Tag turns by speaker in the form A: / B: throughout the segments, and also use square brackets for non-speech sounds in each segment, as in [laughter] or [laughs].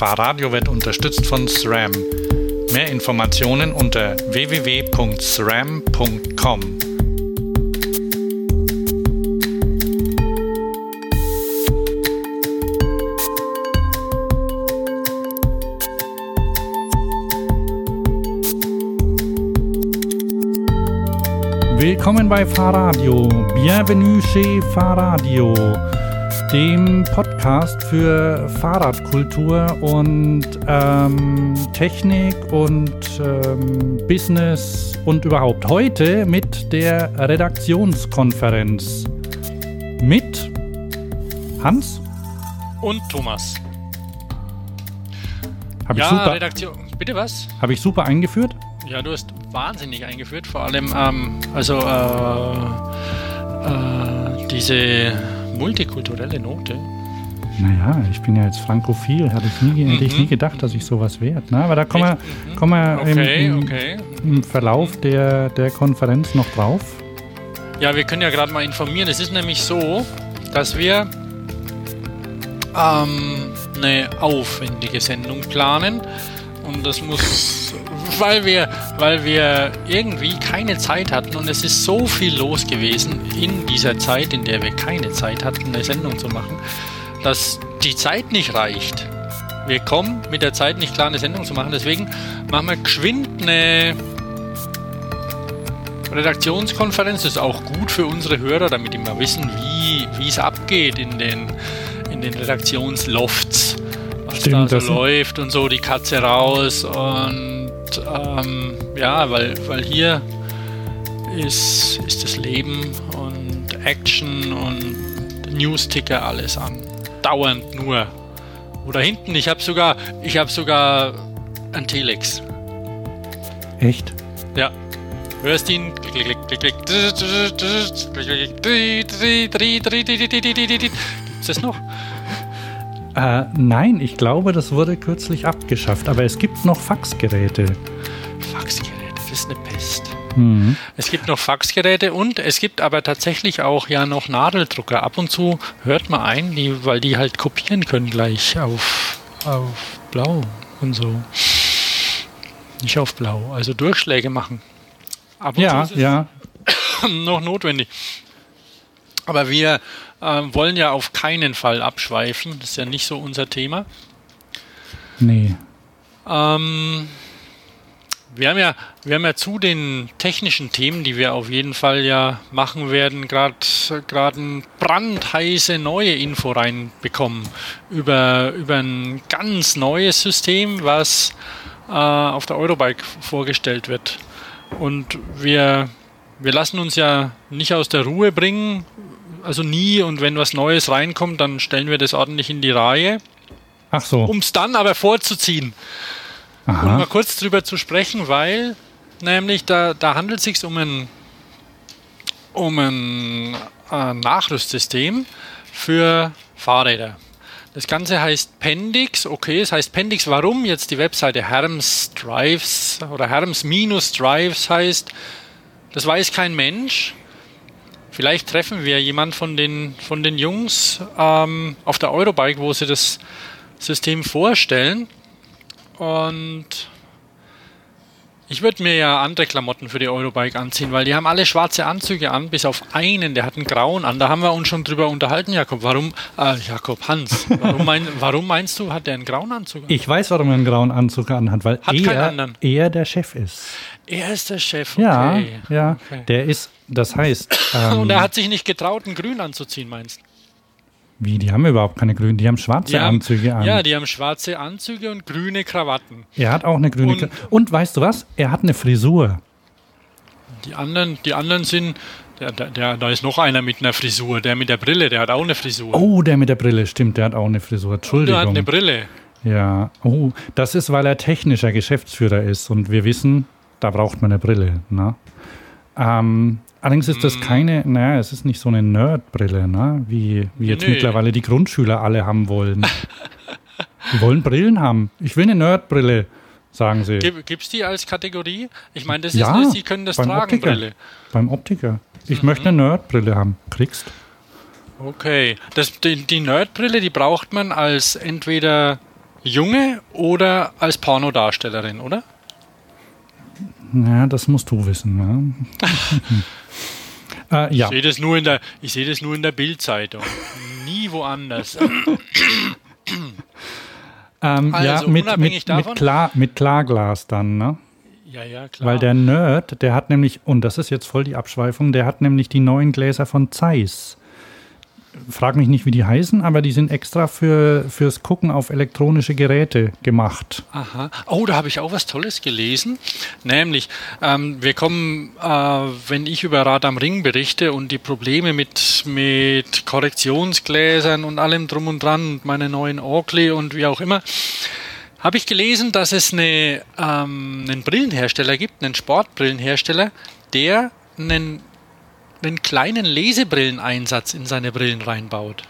A: Fahrradio wird unterstützt von SRAM. Mehr Informationen unter www.sram.com. Willkommen bei Fahrradio. Bienvenue chez Fahrradio, dem Podcast für Fahrradkultur und ähm, Technik und ähm, Business und überhaupt. Heute mit der Redaktionskonferenz mit Hans
B: und Thomas.
A: Hab
B: ja,
A: ich super,
B: Redaktion. Bitte was?
A: Habe ich super eingeführt?
B: Ja, du hast wahnsinnig eingeführt, vor allem ähm, also äh, äh, diese multikulturelle Note.
A: Naja, ich bin ja jetzt frankophil, hätte ich nie, hätte ich nie gedacht, dass ich sowas werde. Na, aber da kommen wir,
B: Mhm.
A: kommen wir
B: Okay,
A: im, im,
B: okay.
A: im Verlauf der, der Konferenz noch drauf.
B: Ja, wir können ja gerade mal informieren. Es ist nämlich so, dass wir ähm, eine aufwendige Sendung planen und das muss, [laughs] weil wir, weil wir irgendwie keine Zeit hatten und es ist so viel los gewesen in dieser Zeit, in der wir keine Zeit hatten, eine Sendung zu machen, dass die Zeit nicht reicht. Wir kommen mit der Zeit nicht klar, eine Sendung zu machen. Deswegen machen wir geschwind eine Redaktionskonferenz. Das ist auch gut für unsere Hörer, damit die mal wissen, wie es abgeht in den, in den Redaktionslofts. Was
A: Stimmt,
B: da so läuft und so, die Katze raus. Und ähm, ja, weil, weil hier ist, ist das Leben und Action und Newsticker alles an. Dauernd nur. Oder hinten, ich habe sogar, ich habe sogar ein Telex.
A: Echt?
B: Ja. Hörst ihn. Gibt's das noch?
A: Äh, nein, ich glaube, das wurde kürzlich abgeschafft, aber es gibt noch Faxgeräte.
B: Faxgeräte, das ist eine Pest.
A: Mhm.
B: Es gibt noch Faxgeräte und es gibt aber tatsächlich auch ja noch Nadeldrucker. Ab und zu hört man ein, die, weil die halt kopieren können gleich auf, auf Blau und so. Nicht auf Blau, also Durchschläge machen. Ab und
A: Ja,
B: zu ist es
A: ja. [coughs]
B: noch notwendig. Aber wir äh, wollen ja auf keinen Fall abschweifen. Das ist ja nicht so unser Thema.
A: Nee.
B: Ähm, wir, haben ja, wir haben ja zu den technischen Themen, die wir auf jeden Fall ja machen werden, gerade eine brandheiße neue Info reinbekommen über, über ein ganz neues System, was äh, auf der Eurobike vorgestellt wird. Und wir, wir lassen uns ja nicht aus der Ruhe bringen, also nie. Und wenn was Neues reinkommt, dann stellen wir das ordentlich in die Reihe,
A: Ach so.
B: um es dann aber vorzuziehen. Um mal
A: Aha.
B: kurz drüber zu sprechen, weil nämlich da, da handelt es sich um ein, um ein äh, Nachrüstsystem für Fahrräder. Das Ganze heißt Pendix, okay, es heißt Pendix, warum jetzt die Webseite Herms Drives oder Herms-Drives heißt, das weiß kein Mensch. Vielleicht treffen wir jemand von den, von den Jungs ähm, auf der Eurobike, wo sie das System vorstellen. Und ich würde mir ja andere Klamotten für die Eurobike anziehen, weil die haben alle schwarze Anzüge an, bis auf einen, der hat einen grauen an. Da haben wir uns schon drüber unterhalten, Jakob. Warum, äh, Jakob, Hans, warum, mein, [laughs] warum meinst du, hat der einen grauen Anzug an?
A: Ich weiß, warum er einen grauen Anzug anhat, weil
B: Hat keinen
A: er, er der Chef ist.
B: Er ist der Chef, okay.
A: Ja, ja.
B: Okay.
A: Der ist, das heißt, ähm,
B: Und er hat sich nicht getraut, einen grün anzuziehen, meinst du?
A: Wie, die haben überhaupt keine grünen, die haben schwarze
B: Die haben-
A: Anzüge an.
B: Ja, die haben schwarze Anzüge und grüne Krawatten.
A: er hat auch eine grüne.
B: Und-
A: Und, weißt du was? Er hat eine Frisur.
B: Die anderen, die anderen sind, der, der, der, da ist noch einer mit einer Frisur, der mit der Brille, der hat auch eine Frisur.
A: Oh, der mit der Brille, stimmt, der hat auch eine Frisur.
B: der
A: Entschuldigung.
B: hat eine Brille.
A: Ja, oh, das ist, weil er technischer Geschäftsführer ist und wir wissen, da braucht man eine Brille. Ne? Ähm, allerdings ist das keine, naja, es ist nicht so eine Nerd-Brille, ne? wie, wie jetzt
B: Nee.
A: mittlerweile die Grundschüler alle haben wollen. die wollen Brillen haben. Ich will eine Nerd-Brille, sagen sie.
B: Gibt es die als Kategorie? Ich meine, das
A: Ja,
B: ist, sie können das
A: beim
B: tragen,
A: Optiker.
B: Brille.
A: Beim Optiker. Ich
B: Mhm.
A: möchte eine Nerd-Brille haben. Kriegst.
B: Okay. Das, die, die Nerdbrille, die braucht man als entweder Junge oder als Pornodarstellerin, oder?
A: Ja, das musst du wissen.
B: Ja. [laughs] äh, ja. Ich sehe das nur in der, ich sehe das nur in der Bildzeitung, [laughs] nie woanders.
A: ähm, also ja, mit, mit, mit, Klar, mit Klarglas dann, ne?
B: Ja, ja, klar.
A: Weil der Nerd, der hat nämlich, und das ist jetzt voll die Abschweifung, der hat nämlich die neuen Gläser von Zeiss frag mich nicht, wie die heißen, aber die sind extra für, fürs Gucken auf elektronische Geräte gemacht.
B: Aha. Oh, da habe ich auch was Tolles gelesen. Nämlich, ähm, wir kommen, äh, wenn ich über Rad am Ring berichte und die Probleme mit, mit Korrektionsgläsern und allem drum und dran und meine neuen Oakley und wie auch immer, habe ich gelesen, dass es eine, ähm, einen Brillenhersteller gibt, einen Sportbrillenhersteller, der einen einen kleinen Lesebrilleneinsatz in seine Brillen reinbaut.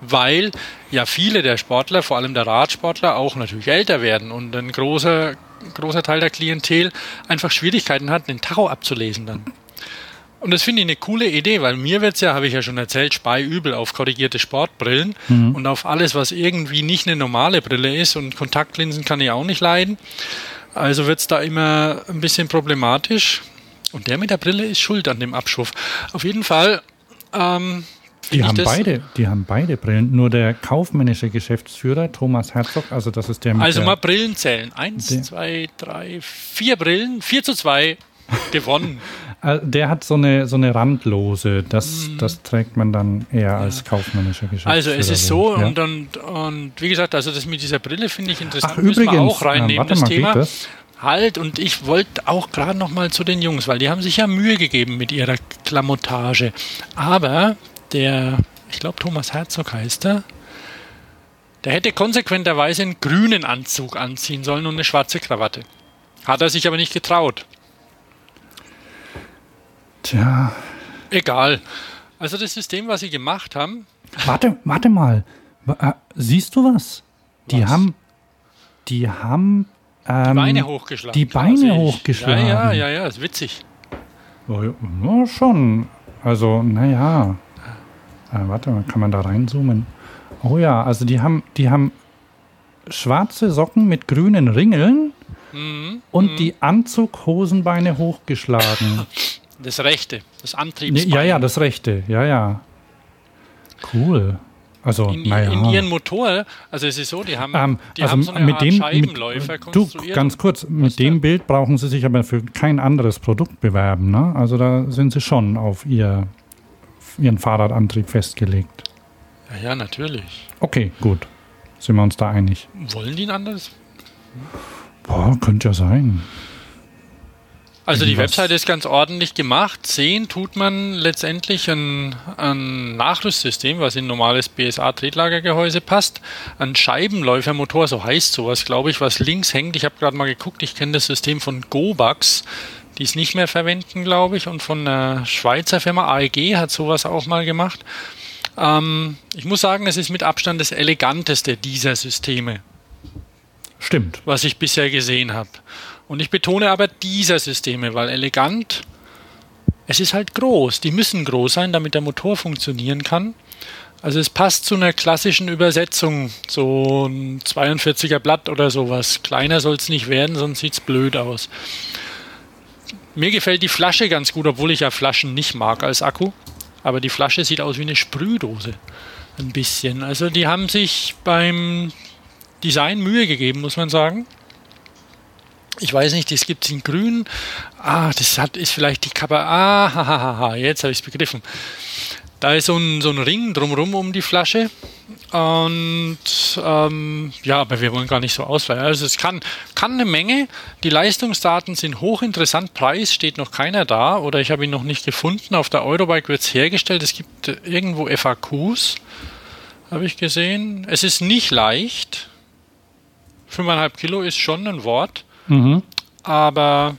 B: Weil ja viele der Sportler, vor allem der Radsportler, auch natürlich älter werden und ein großer, großer Teil der Klientel einfach Schwierigkeiten hat, den Tacho abzulesen dann. Und das finde ich eine coole Idee, weil mir wird es ja, habe ich ja schon erzählt, speiübel auf korrigierte Sportbrillen mhm. und auf alles, was irgendwie nicht eine normale Brille ist und Kontaktlinsen kann ich auch nicht leiden. Also wird es da immer ein bisschen problematisch. Und der mit der Brille ist schuld an dem Abschwurf. Auf jeden Fall. Ähm,
A: die haben, beide, die haben beide Brillen. Nur der kaufmännische Geschäftsführer, Thomas Herzog, also das ist der
B: mit Also mal Brillen zählen. Eins, zwei, drei, vier Brillen, vier zu zwei [laughs] gewonnen.
A: Der hat so eine, so eine randlose, das, mm. das trägt man dann eher ja. als kaufmännischer Geschäftsführer.
B: Also es ist so ja. und, und, und wie gesagt, also das mit dieser Brille finde ich interessant. Ach, übrigens, wir auch reinnehmen, ja, das mal, Thema. Das? Halt, und ich wollte auch gerade noch mal zu den Jungs, weil die haben sich ja Mühe gegeben mit ihrer Klamottage. Aber der, ich glaube Thomas Herzog heißt er, der hätte konsequenterweise einen grünen Anzug anziehen sollen und eine schwarze Krawatte. Hat er sich aber nicht getraut.
A: Tja.
B: Egal. Also das System, was sie gemacht haben.
A: Warte, warte mal. Äh, siehst du was? Die was? haben, die haben
B: ähm, die Beine hochgeschlagen.
A: Die Beine hochgeschlagen.
B: Ja, ja, ja, ja, ist witzig.
A: Oh, ja, schon. Also, naja. Äh, warte mal, kann man da reinzoomen? Oh ja, also die haben, die haben schwarze Socken mit grünen Ringeln mhm, und mhm. die Anzughosenbeine hochgeschlagen.
B: Das rechte, das Antriebsbein.
A: Ja, ja, das rechte, ja, ja. Cool. Also,
B: in,
A: naja.
B: in ihren Motor, also es ist so, die haben, ähm, die also haben so eine
A: mit
B: Art
A: dem,
B: Scheibenläufer
A: mit, Du, ganz kurz, mit dem Bild brauchen sie sich aber für kein anderes Produkt bewerben. Ne? Also da sind sie schon auf ihr, ihren Fahrradantrieb festgelegt.
B: Ja, ja, natürlich.
A: Okay, gut. Sind wir uns da einig.
B: Wollen die ein anderes?
A: Boah, könnte ja sein.
B: Also die Webseite ist ganz ordentlich gemacht. Sehen tut man letztendlich ein, ein Nachrüstsystem, was in ein normales BSA-Tretlagergehäuse passt. Ein Scheibenläufermotor, so heißt sowas, glaube ich, was links hängt. Ich habe gerade mal geguckt, ich kenne das System von Gobax, die es nicht mehr verwenden, glaube ich. Und von der Schweizer Firma AEG hat sowas auch mal gemacht. Ähm, ich muss sagen, es ist mit Abstand das eleganteste dieser Systeme.
A: Stimmt.
B: Was ich bisher gesehen habe. Und ich betone aber dieser Systeme, weil elegant, es ist halt groß. Die müssen groß sein, damit der Motor funktionieren kann. Also es passt zu einer klassischen Übersetzung, so ein 42er Blatt oder sowas. Kleiner soll es nicht werden, sonst sieht es blöd aus. Mir gefällt die Flasche ganz gut, obwohl ich ja Flaschen nicht mag als Akku. Aber die Flasche sieht aus wie eine Sprühdose. Ein bisschen. Also die haben sich beim Design Mühe gegeben, muss man sagen. Ich weiß nicht, das gibt es in grün. Ah, das hat, ist vielleicht die Kappe. Ah, ha, ha, ha, jetzt habe ich es begriffen. Da ist so ein, so ein Ring drumherum um die Flasche. Und ähm, ja, aber wir wollen gar nicht so ausweichen. Also es kann, kann eine Menge. Die Leistungsdaten sind hochinteressant. Preis steht noch keiner da oder ich habe ihn noch nicht gefunden. Auf der Eurobike wird es hergestellt. Es gibt irgendwo FAQs, habe ich gesehen. Es ist nicht leicht. 5,5 Kilo ist schon ein Wort. Mhm. Aber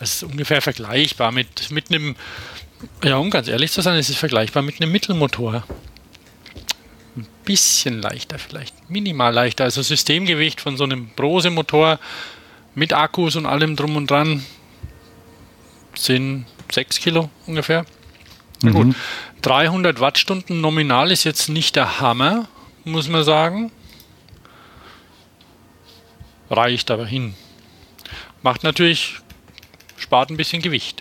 B: es ist ungefähr vergleichbar mit, mit einem, ja, um ganz ehrlich zu sein, es ist vergleichbar mit einem Mittelmotor. Ein bisschen leichter vielleicht, minimal leichter. Also Systemgewicht von so einem Brose-Motor mit Akkus und allem drum und dran sind 6 Kilo ungefähr. Mhm. Gut, 300 Wattstunden nominal ist jetzt nicht der Hammer, muss man sagen. Reicht aber hin. Macht natürlich, spart ein bisschen Gewicht.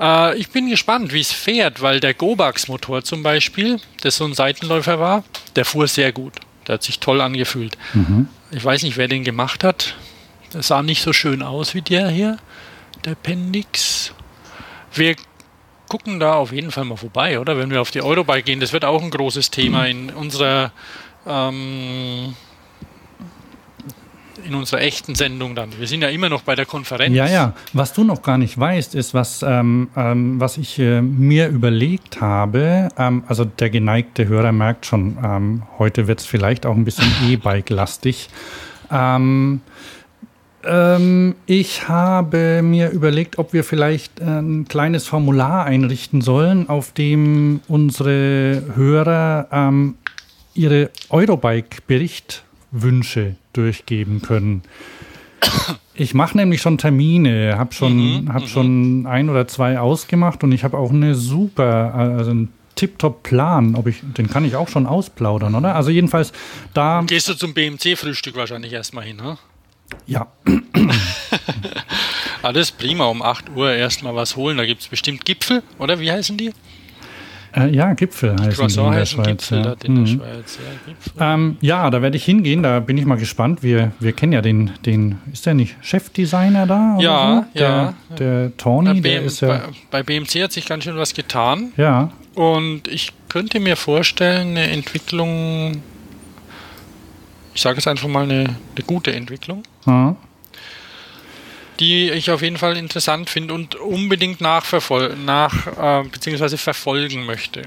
B: Äh, ich bin gespannt, wie es fährt, weil der Gobax-Motor zum Beispiel, das so ein Seitenläufer war, der fuhr sehr gut. Der hat sich toll angefühlt. Mhm. Ich weiß nicht, wer den gemacht hat. Das sah nicht so schön aus wie der hier, der Pendix. Wir gucken da auf jeden Fall mal vorbei, oder? Wenn wir auf die Eurobike gehen, das wird auch ein großes Thema in unserer ähm, in unserer echten Sendung dann. Wir sind ja immer noch bei der Konferenz.
A: Ja, ja. Was du noch gar nicht weißt, ist, was, ähm, ähm, was ich äh, mir überlegt habe. Ähm, also der geneigte Hörer merkt schon, ähm, heute wird es vielleicht auch ein bisschen [laughs] E-Bike-lastig. Ähm, ähm, ich habe mir überlegt, ob wir vielleicht äh, ein kleines Formular einrichten sollen, auf dem unsere Hörer ihre Eurobike-Berichtwünsche durchgeben können. Ich mache nämlich schon Termine, habe schon, mhm, hab mhm. schon ein oder zwei ausgemacht und ich habe auch eine super, also einen Tip-Top-Plan. Ob ich, den kann ich auch schon ausplaudern, oder? Also jedenfalls da.
B: Gehst du zum BMC-Frühstück wahrscheinlich erstmal hin, ne?
A: Ja. [laughs]
B: Alles prima, um 8 Uhr erstmal was holen. Da gibt es bestimmt Gipfel, oder? Wie heißen die?
A: Äh, ja, Gipfel heißen Croissant in der Schweiz. Gipfel ja. in der mhm. Schweiz. Ja, ähm, ja, da werde ich hingehen, da bin ich mal gespannt. Wir, wir kennen ja den, den, ist der nicht Chefdesigner da?
B: ja,
A: so? der,
B: ja.
A: Der Tony,
B: der
A: ist ja.
B: Bei, bei BMC hat sich ganz schön was getan.
A: Ja.
B: Und ich könnte mir vorstellen, eine Entwicklung, ich sage es einfach mal, eine, eine gute Entwicklung. Mhm die ich auf jeden Fall interessant finde und unbedingt nachverfolgen, nach, äh, beziehungsweise verfolgen möchte.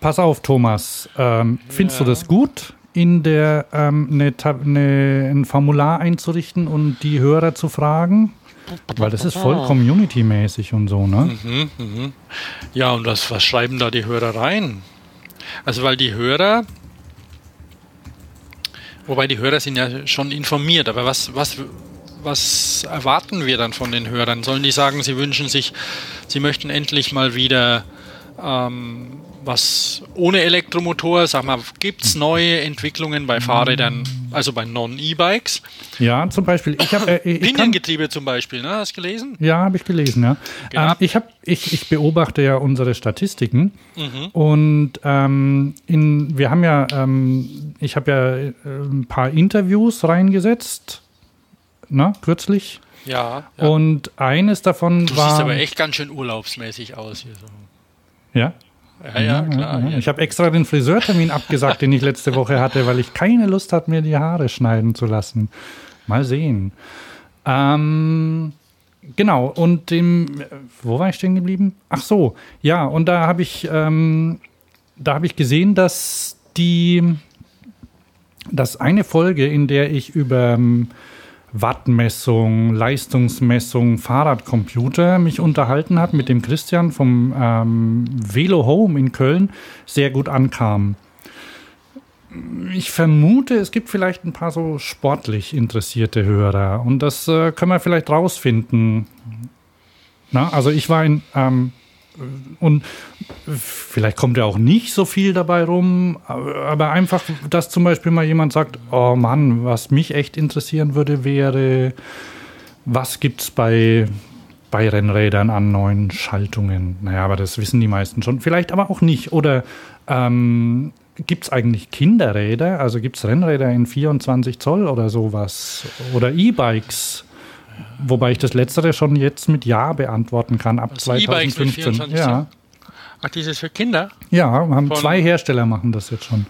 A: Pass auf, Thomas. Ähm, findest ja. du das gut, in der ähm, eine, eine, ein Formular einzurichten und die Hörer zu fragen? Weil das ist voll community-mäßig und so, ne?
B: Mhm, mhm. Ja, und was, was schreiben da die Hörer rein? Also, weil die Hörer, wobei die Hörer sind ja schon informiert, aber was, was, was erwarten wir dann von den Hörern? Sollen die sagen, sie wünschen sich, sie möchten endlich mal wieder ähm, was ohne Elektromotor? Sag mal, gibt es neue Entwicklungen bei Fahrrädern, also bei Non-E-Bikes?
A: Ja, zum Beispiel. Ich
B: habe äh, Piniengetriebe zum Beispiel, ne? Hast du gelesen?
A: Ja, habe ich gelesen, ja. Genau. Ähm, ich, hab, ich, ich beobachte ja unsere Statistiken mhm. und ähm, in, wir haben ja, ähm, ich habe ja äh, ein paar Interviews reingesetzt ne, kürzlich.
B: Ja,
A: ja. Und eines davon
B: du
A: war. Du
B: siehst aber echt ganz schön urlaubsmäßig aus hier so.
A: Ja?
B: Ja, ja, klar. Ja,
A: ich habe extra den Friseurtermin abgesagt, den ich letzte Woche hatte, weil ich keine Lust hatte, mir die Haare schneiden zu lassen. Mal sehen. Ähm, genau, und dem, wo war ich stehen geblieben? Ach so, ja, und da habe ich, ähm, da habe ich gesehen, dass die, dass eine Folge, in der ich über ähm, Wattmessung, Leistungsmessung, Fahrradcomputer mich unterhalten habe mit dem Christian vom ähm, Velo Home in Köln, sehr gut ankam. Ich vermute, es gibt vielleicht ein paar so sportlich interessierte Hörer und das äh, können wir vielleicht rausfinden. Na, also ich war in, ähm, und vielleicht kommt ja auch nicht so viel dabei rum, aber einfach, dass zum Beispiel mal jemand sagt, oh Mann, was mich echt interessieren würde, wäre, was gibt es bei, bei Rennrädern an neuen Schaltungen? Naja, aber das wissen die meisten schon. Vielleicht aber auch nicht. Oder ähm, gibt es eigentlich Kinderräder? Also gibt es Rennräder in 24 Zoll oder sowas? Oder E-Bikes? Wobei ich das letztere schon jetzt mit Ja beantworten kann, ab das 2015.
B: Ja. Ach, dieses für Kinder?
A: Ja, haben Von zwei Hersteller machen das jetzt schon.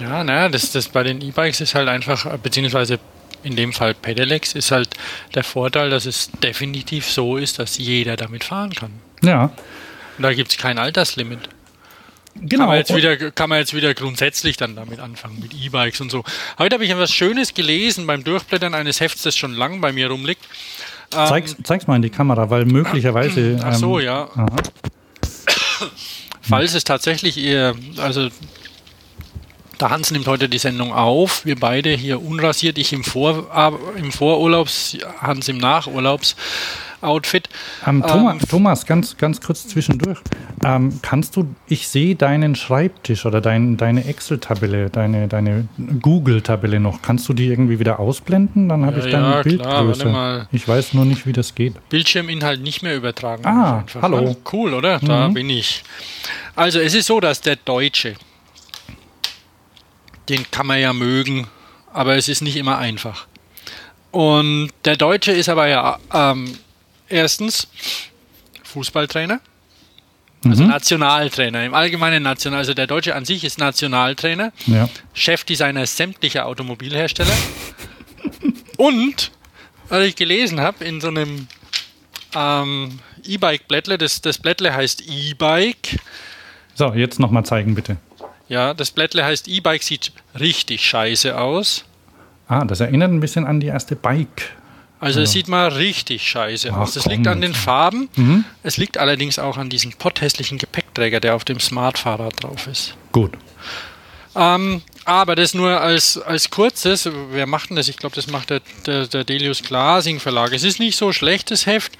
B: Ja, naja, das, das bei den E-Bikes ist halt einfach, beziehungsweise in dem Fall Pedelecs, ist halt der Vorteil, dass es definitiv so ist, dass jeder damit fahren kann.
A: Ja.
B: Und da gibt es kein Alterslimit. Genau. Kann man, jetzt wieder, kann man jetzt wieder grundsätzlich dann damit anfangen, mit E-Bikes und so. Heute habe ich etwas Schönes gelesen beim Durchblättern eines Hefts, das schon lang bei mir rumliegt.
A: Ähm, zeig's, zeig's mal in die Kamera, weil möglicherweise.
B: Ähm, [clears throat] ach so, ähm, ja. Aha. [clears throat] Falls es tatsächlich eher, also Der Hans nimmt heute die Sendung auf. Wir beide hier unrasiert. Ich im, Vor, im Vorurlaubs, Hans im Nachurlaubs. Outfit.
A: Ähm, Thomas, ähm, Thomas, ganz, ganz kurz zwischendurch. Ähm, kannst du, ich sehe deinen Schreibtisch oder dein, deine Excel-Tabelle, deine, deine Google-Tabelle noch. Kannst du die irgendwie wieder ausblenden? Dann habe ja, ich deine ja, Bildgröße. Klar, ich weiß nur nicht, wie das geht.
B: Bildschirminhalt nicht mehr übertragen.
A: Ah, hallo.
B: Cool, oder? Da mhm. bin ich. Also es ist so, dass der Deutsche, den kann man ja mögen, aber es ist nicht immer einfach. Und der Deutsche ist aber ja ähm, erstens Fußballtrainer, also mhm. Nationaltrainer, im Allgemeinen National, also der Deutsche an sich ist Nationaltrainer, ja. Chefdesigner sämtlicher Automobilhersteller [laughs] und, was ich gelesen habe, in so einem ähm, E-Bike-Blättle, das, das Blättle heißt E-Bike.
A: So, jetzt nochmal zeigen bitte.
B: Ja, das Blättle heißt E-Bike, sieht richtig scheiße aus.
A: Ah, das erinnert ein bisschen an die erste Bike.
B: Also es sieht mal richtig scheiße Ach, aus. Das liegt an den Farben. Mhm. Es liegt allerdings auch an diesem potthässlichen Gepäckträger, der auf dem Smart-Fahrrad drauf ist.
A: Gut.
B: Ähm, aber das nur als, als kurzes. Wer macht denn das? Ich glaube, das macht der, der, der Delius Glasing Verlag. Es ist nicht so schlechtes Heft.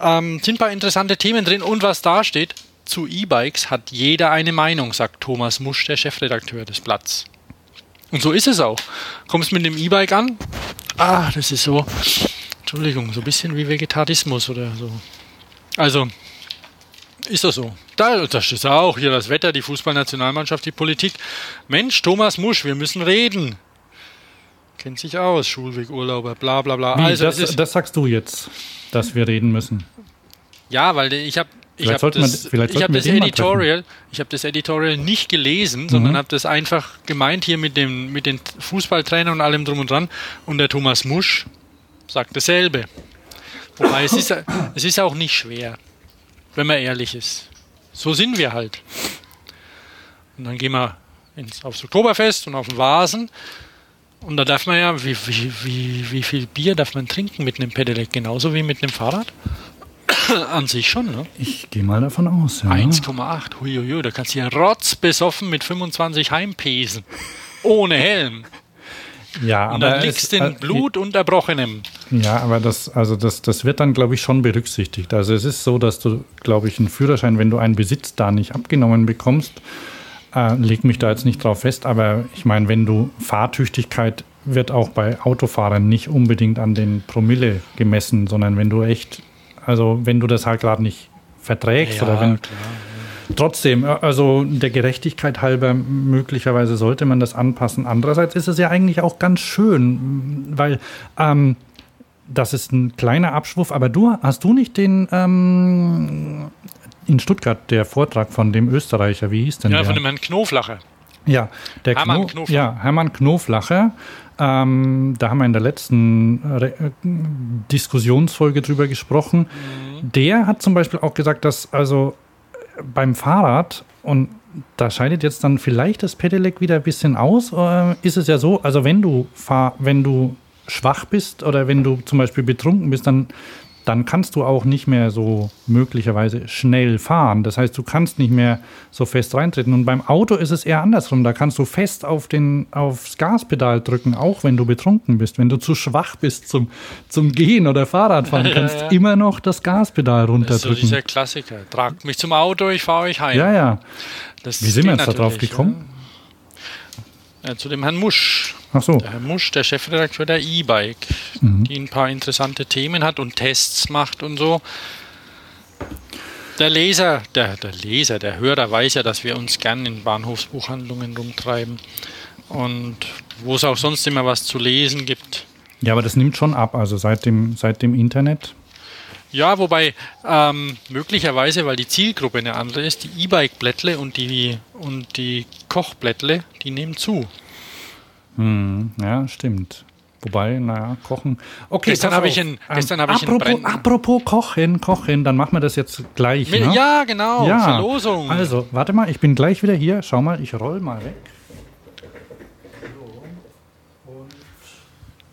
B: Ähm, sind ein paar interessante Themen drin. Und was da steht, zu E-Bikes hat jeder eine Meinung, sagt Thomas Musch, der Chefredakteur des Blatts. Und so ist es auch. Kommst mit dem E-Bike an, Ah, das ist so, Entschuldigung, so ein bisschen wie Vegetarismus oder so. Also, ist das so. Da, das ist auch hier das Wetter, die Fußballnationalmannschaft, die Politik. Mensch, Thomas Musch, wir müssen reden. Kennt sich aus, Schulweg, Urlauber, bla bla bla.
A: Wie, also, das, das sagst du jetzt, dass wir reden müssen.
B: Ja, weil ich habe ich habe das, hab das Editorial, ich habe das Editorial nicht gelesen, mhm. sondern habe das einfach gemeint hier mit dem mit den Fußballtrainern und allem drum und dran. Und der Thomas Musch sagt dasselbe. Wobei es ist es ist auch nicht schwer, wenn man ehrlich ist. So sind wir halt. Und dann gehen wir ins, aufs Oktoberfest und auf den Vasen. Und da darf man ja, wie, wie, wie, wie viel Bier darf man trinken mit einem Pedelec? Genauso wie mit einem Fahrrad? [coughs] An sich schon, ne?
A: Ich gehe mal davon aus,
B: ja. 1,8, huiuiui, da kannst du ja rotzbesoffen mit 25 heimpesen. Ohne Helm.
A: Ja,
B: und dann liegst du in Blut und Erbrochenem.
A: Ja, aber das, also das, das wird dann, glaube ich, schon berücksichtigt. Also es ist so, dass du, glaube ich, einen Führerschein, wenn du einen Besitz da nicht abgenommen bekommst, äh, leg mich da jetzt nicht drauf fest, aber ich meine, wenn du Fahrtüchtigkeit wird auch bei Autofahrern nicht unbedingt an den Promille gemessen, sondern wenn du echt also wenn du das halt gerade nicht verträgst ja, oder wenn. Klar. Trotzdem, also der Gerechtigkeit halber, möglicherweise sollte man das anpassen. Andererseits ist es ja eigentlich auch ganz schön, weil ähm, das ist ein kleiner Abschwurf, aber du hast du nicht den ähm, in Stuttgart der Vortrag von dem Österreicher, wie hieß denn
B: ja,
A: der?
B: Ja, von dem Herrn Knoflacher.
A: Ja, der Hermann Kno Knoflacher. Ja, Hermann Knoflacher. Ähm, da haben wir in der letzten Re Diskussionsfolge drüber gesprochen. Mhm. Der hat zum Beispiel auch gesagt, dass also beim Fahrrad und da scheidet jetzt dann vielleicht das Pedelec wieder ein bisschen aus. Äh, ist es ja so, also wenn du fahr, wenn du schwach bist oder wenn du zum Beispiel betrunken bist, dann dann kannst du auch nicht mehr so möglicherweise schnell fahren. Das heißt, du kannst nicht mehr so fest reintreten. Und beim Auto ist es eher andersrum. Da kannst du fest auf den, aufs Gaspedal drücken, auch wenn du betrunken bist. Wenn du zu schwach bist zum, zum Gehen oder Fahrradfahren, kannst ja, ja. immer noch das Gaspedal runterdrücken. Das ist so
B: dieser Klassiker. Tragt mich zum Auto, ich fahre euch heim.
A: Ja, ja. Das Wie sind wir jetzt da drauf gekommen?
B: Ja. zu dem Herrn Musch.
A: Ach so.
B: Der Herr Musch, der Chefredakteur der E-Bike, mhm. die ein paar interessante Themen hat und Tests macht und so. Der Leser, der, der Leser, der Hörer weiß ja, dass wir uns gern in Bahnhofsbuchhandlungen rumtreiben und wo es auch sonst immer was zu lesen gibt.
A: Ja, aber das nimmt schon ab, also seit dem, seit dem Internet.
B: Ja, wobei ähm, möglicherweise, weil die Zielgruppe eine andere ist, die E-Bike-Blättle und die, und die Kochblättle, die nehmen zu.
A: Hm, ja, stimmt. Wobei, naja, kochen. Okay,
B: gestern habe ich ein, gestern habe ich
A: apropos, apropos Kochen, Kochen, dann machen wir das jetzt gleich.
B: Ne? Ja, genau. Ja. Verlosung.
A: Also, warte mal, ich bin gleich wieder hier. Schau mal, ich roll mal weg.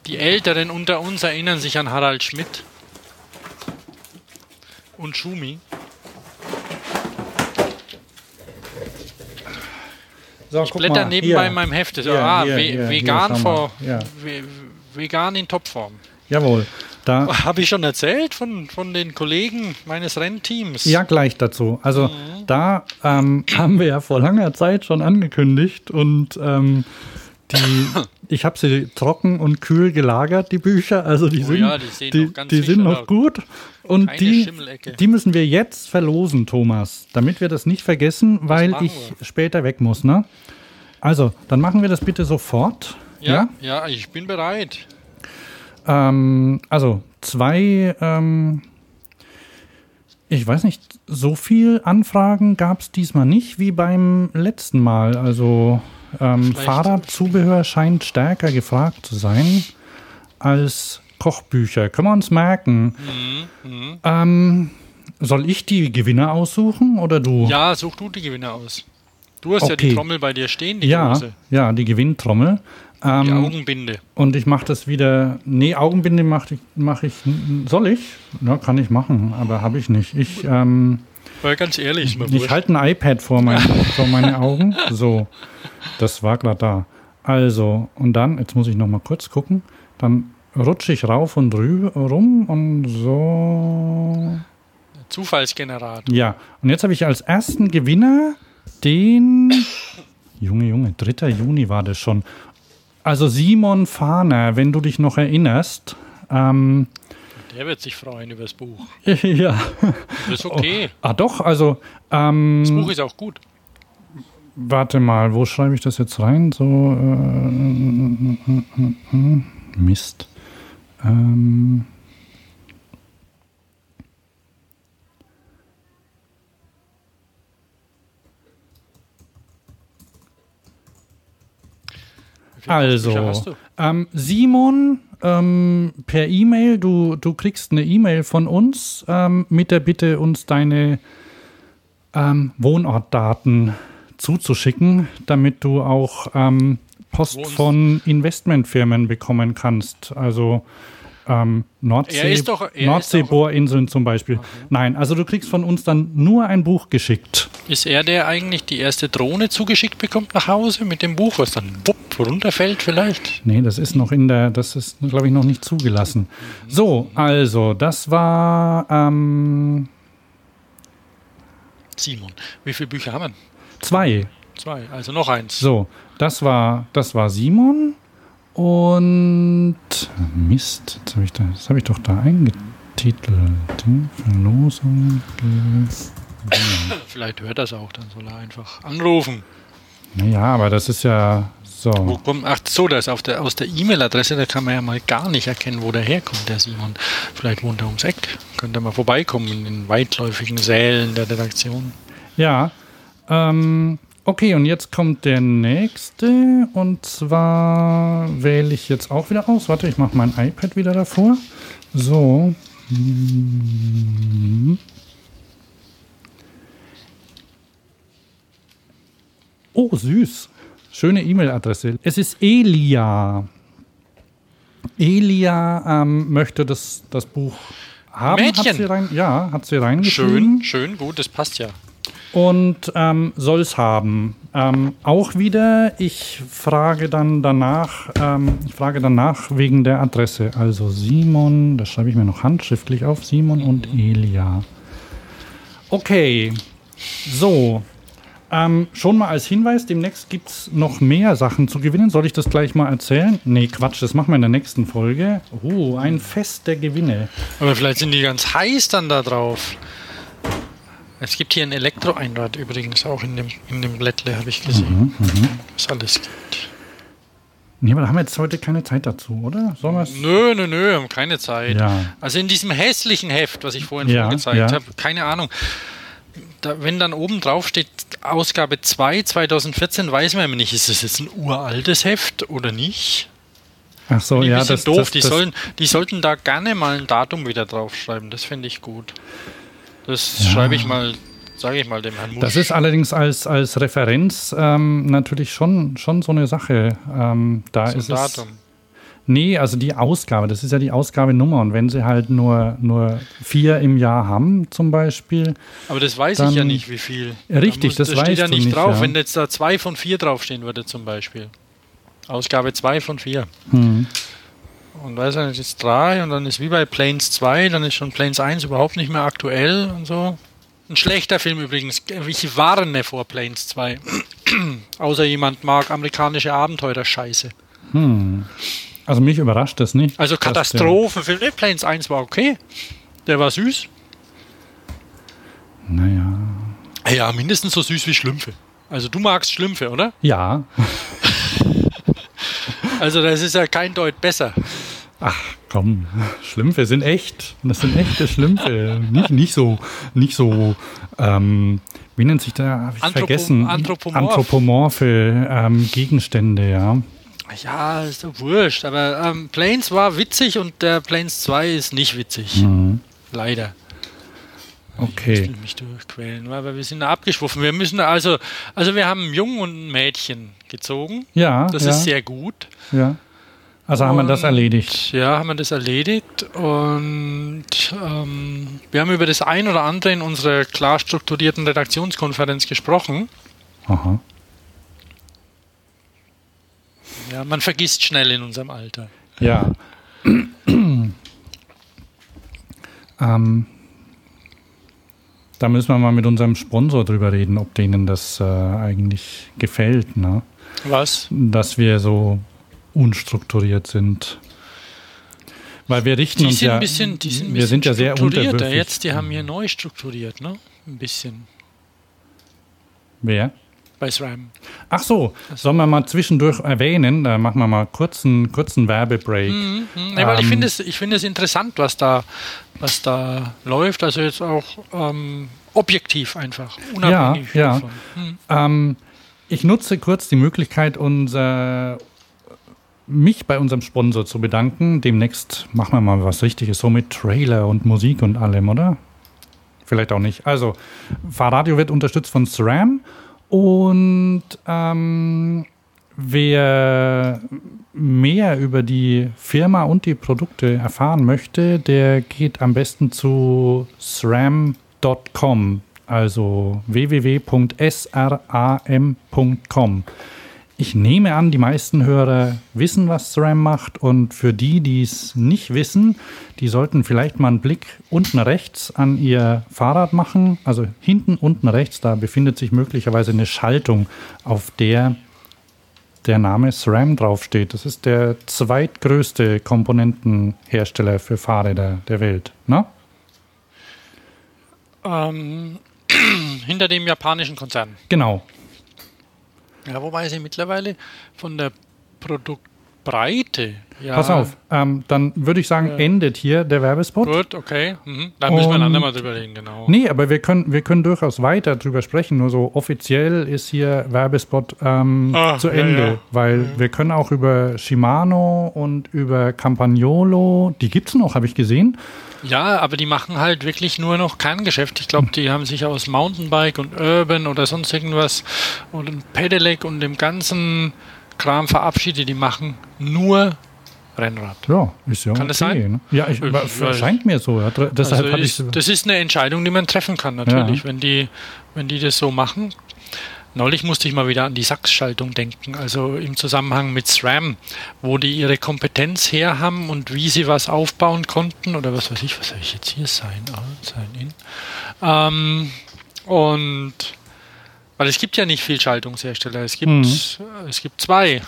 B: Die Älteren unter uns erinnern sich an Harald Schmidt und Schumi.
A: So,
B: Ich blätter nebenbei in meinem Heft.
A: Hier,
B: ah,
A: hier,
B: ve
A: hier,
B: vegan,
A: hier,
B: vor,
A: Ja.
B: ve vegan in Topform.
A: Jawohl. Da,
B: Habe ich schon erzählt von, von den Kollegen meines Rennteams?
A: ja, gleich dazu. Also
B: Mhm.
A: da ähm, [clears throat] haben wir ja vor langer Zeit schon angekündigt und ähm, die, [laughs] ich habe sie trocken und kühl gelagert, die Bücher. Also die
B: Oh
A: sind,
B: ja, die
A: die,
B: noch ganz
A: die sind noch gut. Und die, die müssen wir jetzt verlosen, Thomas, damit wir das nicht vergessen, weil ich später weg muss. Ne? Also, dann machen wir das bitte sofort.
B: Ja, ja, ich bin bereit.
A: Ähm, also zwei, ähm, ich weiß nicht, so viel Anfragen gab es diesmal nicht wie beim letzten Mal. Also ähm, Fahrradzubehör scheint stärker gefragt zu sein als Kochbücher. Können wir uns merken.
B: Mhm,
A: Ähm, soll ich die Gewinner aussuchen oder du?
B: Ja, such du die Gewinner aus. Du hast ja
A: Okay.
B: die Trommel bei dir stehen, die
A: ja,
B: große.
A: ja, die Gewinntrommel.
B: Die
A: Ähm,
B: Augenbinde.
A: Und ich mache das wieder. Nee, Augenbinde mache ich, mach ich. Soll ich? Ja, kann ich machen, aber habe ich nicht. Ich, ähm,
B: Weil ganz ehrlich,
A: ich halte ein iPad vor, mein, vor meine Augen. So, das war gerade da. Also, und dann, jetzt muss ich noch mal kurz gucken. Dann rutsche ich rauf und rum und so.
B: Zufallsgenerator.
A: Ja, und jetzt habe ich als ersten Gewinner den. Junge, Junge, 3. Juni war das schon. Also Simon Fahner, wenn du dich noch erinnerst. Ähm,
B: Der wird sich freuen über das Buch. [laughs]
A: ja.
B: Das ist okay.
A: Ah, doch, also. Ähm,
B: Das Buch ist auch gut.
A: Warte mal, wo schreibe ich das jetzt rein? So. Äh, Mist. Ähm, also, ähm, Simon, ähm, per E-Mail, du, du kriegst eine E-Mail von uns ähm, mit der Bitte, uns deine ähm, Wohnortdaten zuzuschicken, damit du auch ähm, Post von Investmentfirmen bekommen kannst. Also ähm, Nordsee,
B: ist doch-
A: Nordseebohrinseln zum Beispiel. Nein, also du kriegst von uns dann nur ein Buch geschickt.
B: Ist er, der eigentlich die erste Drohne zugeschickt bekommt nach Hause mit dem Buch, was dann wupp runterfällt vielleicht?
A: Nee, das ist noch in der, das ist, glaube ich, noch nicht zugelassen. So, also, das war ähm,
B: Simon. Wie viele Bücher haben wir?
A: zwei.
B: Zwei. Also noch eins.
A: So, das war, das war Simon und Mist, jetzt hab ich da, das habe ich doch da eingetitelt. Verlosung.
B: Vielleicht hört er es auch, dann soll er einfach anrufen.
A: Naja, aber das ist ja
B: Wo
A: so.
B: kommt, ach so, da ist auf der, aus der E-Mail-Adresse, da kann man ja mal gar nicht erkennen, wo der herkommt, der Simon. Vielleicht wohnt er ums Eck. Könnte mal vorbeikommen in den weitläufigen Sälen der Redaktion.
A: Ja. Ähm, okay, und jetzt kommt der nächste. Und zwar wähle ich jetzt auch wieder aus. Warte, ich mache mein iPad wieder davor. So. Hm. Oh, süß. Schöne E-Mail-Adresse. Es ist Elia. Elia ähm, möchte das, das Buch haben. Hat
B: Mädchen.
A: sie rein, ja, hat sie reingeschrieben
B: Schön, schön, gut, das passt ja.
A: und ähm, soll es haben. Ähm, auch wieder, ich frage dann danach, ähm, ich frage danach wegen der Adresse. Also Simon, das schreibe ich mir noch handschriftlich auf, Simon und Elia. Okay, so. Ähm, schon mal als Hinweis, demnächst gibt es noch mehr Sachen zu gewinnen. Soll ich das gleich mal erzählen? Nee, Quatsch, das machen wir in der nächsten Folge. Oh, ein Fest der Gewinne.
B: Aber vielleicht sind die ganz heiß dann da drauf. Es gibt hier ein Elektroeinrad übrigens auch in dem, in dem Blättle, habe ich gesehen. Was alles gibt.
A: Nee, aber da haben wir jetzt heute keine Zeit dazu, oder? Sollen wir es?
B: Nö, nö, nö, haben keine Zeit.
A: Ja.
B: Also in diesem hässlichen Heft, was ich vorhin
A: Ja,
B: vorgezeigt
A: ja.
B: habe, keine Ahnung. Da, wenn dann oben drauf steht Ausgabe 2 2014, weiß man immer nicht, ist es jetzt ein uraltes Heft oder nicht?
A: Ach so,
B: Die
A: ja, das,
B: doof,
A: das,
B: die,
A: das,
B: sollen, die sollten da gerne mal ein Datum wieder draufschreiben, das finde ich gut. Das
A: Ja.
B: schreibe ich mal, sage ich mal dem Herrn Musch.
A: Das ist allerdings als, als Referenz ähm, natürlich schon, schon so eine Sache. Ähm, da
B: ein
A: ist es,
B: Datum.
A: Nee, also die Ausgabe, das ist ja die Ausgabenummer. Und wenn sie halt nur, nur vier im Jahr haben, zum Beispiel.
B: Aber das weiß
A: Dann-
B: ich ja nicht, wie viel.
A: Richtig,
B: da muss,
A: das
B: das steht ja nicht drauf.
A: ja.
B: Wenn jetzt da zwei von vier draufstehen würde, zum Beispiel. Ausgabe zwei von vier.
A: Hm.
B: Und weiß ich nicht, jetzt drei und dann ist wie bei Planes 2, dann ist schon Planes 1 überhaupt nicht mehr aktuell und so. Ein schlechter Film übrigens. Ich warne vor Planes 2. [clears throat] Außer jemand mag amerikanische Abenteuer-Scheiße.
A: Hm. Also mich überrascht das nicht.
B: Also Katastrophenfilm. Nee, Planes 1 war okay. Der war süß.
A: Naja.
B: Ja, mindestens so süß wie Schlümpfe. Also du magst Schlümpfe, oder?
A: Ja. [laughs]
B: Also das ist ja kein Deut besser.
A: Ach komm, Schlümpfe sind echt. Das sind echte Schlümpfe. nicht, nicht so, nicht so, ähm, wie nennt sich da? Hab ich
B: Anthropo-
A: vergessen.
B: anthropomorph.
A: Anthropomorphe ähm, Gegenstände, ja.
B: Ja, ist doch wurscht. Aber ähm, Planes war witzig und der Planes 2 ist nicht witzig.
A: Mhm.
B: Leider. Ich
A: Okay.
B: will mich durchquälen, aber wir sind da abgeschwoffen. Wir müssen also, also wir haben einen Jungen und ein Mädchen gezogen.
A: Ja,
B: Das
A: ja,
B: ist sehr gut.
A: ja. Also haben wir das erledigt.
B: Ja, haben wir das erledigt und ähm, wir haben über das ein oder andere in unserer klar strukturierten Redaktionskonferenz gesprochen.
A: Aha.
B: Ja, man vergisst schnell in unserem Alter.
A: Ja. [clears throat] ähm, da müssen wir mal mit unserem Sponsor drüber reden, ob denen das äh, eigentlich gefällt, ne?
B: Was?
A: dass wir so unstrukturiert sind. Weil wir richten
B: Die
A: uns
B: sind
A: ja,
B: ein bisschen, die sind ein
A: wir
B: bisschen
A: sind ja sehr unterwürfig.
B: Jetzt, die haben hier neu strukturiert, ne? Ein bisschen
A: Wer?
B: Bei SRAM.
A: Ach so, sollen wir mal zwischendurch erwähnen, da machen wir mal kurzen, kurzen Werbebreak.
B: Mhm. Nee, weil ich
A: Ähm,
B: finde es, ich finde es interessant, was da, was da läuft. Also jetzt auch ähm, objektiv einfach, unabhängig
A: Ja, ja.
B: davon. Mhm.
A: Ähm, ich nutze kurz die Möglichkeit, unser, mich bei unserem Sponsor zu bedanken. Demnächst machen wir mal was Richtiges, so mit Trailer und Musik und allem, oder? Vielleicht auch nicht. Also, Fahrradio wird unterstützt von SRAM und ähm, wer mehr über die Firma und die Produkte erfahren möchte, der geht am besten zu sram.com, also www.sram.com. Ich nehme an, die meisten Hörer wissen, was SRAM macht und für die, die es nicht wissen, die sollten vielleicht mal einen Blick unten rechts an ihr Fahrrad machen. Also hinten unten rechts, da befindet sich möglicherweise eine Schaltung, auf der der Name SRAM draufsteht. Das ist der zweitgrößte Komponentenhersteller für Fahrräder der Welt. Ne?
B: Ähm, [clears throat] hinter dem japanischen Konzern.
A: Genau.
B: Ja, wobei sie mittlerweile von der Produktbreite. Ja,
A: Pass auf, ähm, dann würde ich sagen,
B: Ja.
A: endet hier der Werbespot.
B: Gut, okay. Mhm. Da müssen wir ein andermal drüber reden, genau.
A: Nee, aber wir können, wir können durchaus weiter drüber sprechen. Nur so offiziell ist hier Werbespot ähm,
B: Ah,
A: zu Ende.
B: ja.
A: Weil wir können auch über Shimano und über Campagnolo, die gibt es noch, habe ich gesehen.
B: Ja, aber die machen halt wirklich nur noch Kerngeschäft. Ich glaube, die haben sich aus Mountainbike und Urban oder sonst irgendwas und Pedelec und dem ganzen Kram verabschiedet. Die machen nur Rennrad.
A: Ja, ist ja
B: Kann
A: okay.
B: das sein?
A: Ne? Ja, ich,
B: Ich
A: scheint mir so. Ja. Deshalb
B: Also
A: ich
B: ist, das ist eine Entscheidung, die man treffen kann, natürlich, wenn, die, wenn die das so machen. Neulich musste ich mal wieder an die Sachs-Schaltung denken, also im Zusammenhang mit SRAM, wo die ihre Kompetenz her haben und wie sie was aufbauen konnten oder was weiß ich, was soll ich jetzt hier sein? Sein in. Ähm, und weil es gibt ja nicht viel Schaltungshersteller, es gibt,
A: Mhm.
B: es gibt zwei.